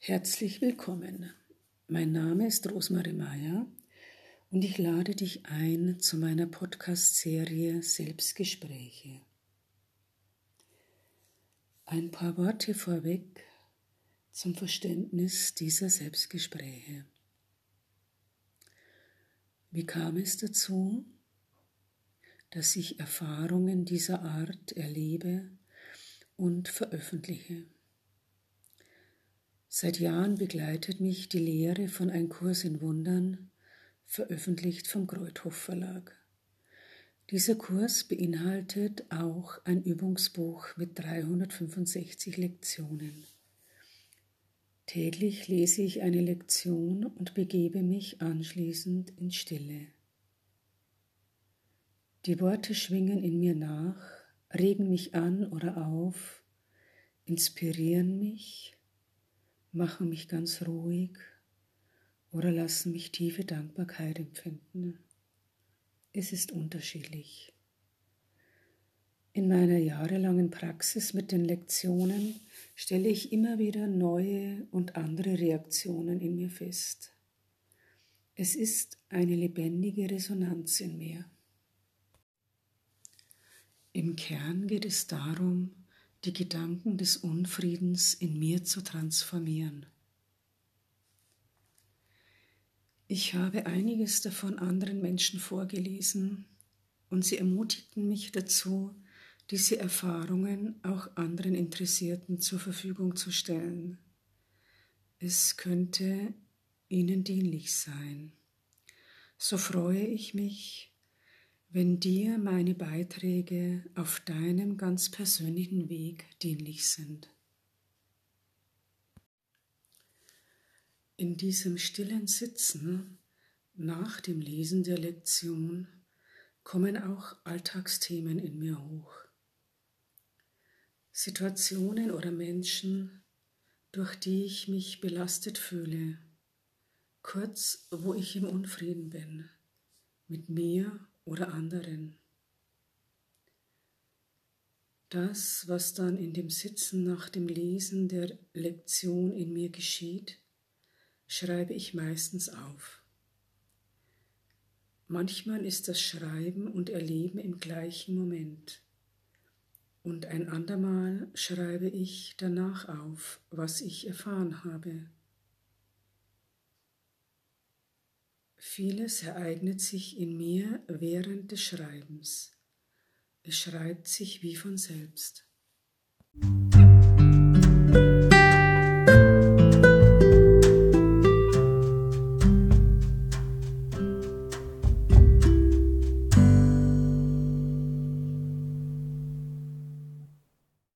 Herzlich willkommen. Mein Name ist Rosmarie Meyer und ich lade dich ein zu meiner Podcast-Serie Selbstgespräche. Ein paar Worte vorweg zum Verständnis dieser Selbstgespräche. Wie kam es dazu, dass ich Erfahrungen dieser Art erlebe und veröffentliche? Seit Jahren begleitet mich die Lehre von Ein Kurs in Wundern, veröffentlicht vom Kreuthof Verlag. Dieser Kurs beinhaltet auch ein Übungsbuch mit 365 Lektionen. Täglich lese ich eine Lektion und begebe mich anschließend in Stille. Die Worte schwingen in mir nach, regen mich an oder auf, inspirieren mich machen mich ganz ruhig oder lassen mich tiefe Dankbarkeit empfinden. Es ist unterschiedlich. In meiner jahrelangen Praxis mit den Lektionen stelle ich immer wieder neue und andere Reaktionen in mir fest. Es ist eine lebendige Resonanz in mir. Im Kern geht es darum, die Gedanken des Unfriedens in mir zu transformieren. Ich habe einiges davon anderen Menschen vorgelesen und sie ermutigten mich dazu, diese Erfahrungen auch anderen Interessierten zur Verfügung zu stellen. Es könnte ihnen dienlich sein. So freue ich mich, wenn dir meine Beiträge auf deinem ganz persönlichen Weg dienlich sind. In diesem stillen Sitzen nach dem Lesen der Lektion kommen auch Alltagsthemen in mir hoch. Situationen oder Menschen, durch die ich mich belastet fühle, kurz wo ich im Unfrieden bin, mit mir oder anderen. Das, was dann in dem Sitzen nach dem Lesen der Lektion in mir geschieht, schreibe ich meistens auf. Manchmal ist das Schreiben und Erleben im gleichen Moment. Und ein andermal schreibe ich danach auf, was ich erfahren habe. Vieles ereignet sich in mir während des Schreibens. Es schreibt sich wie von selbst. Musik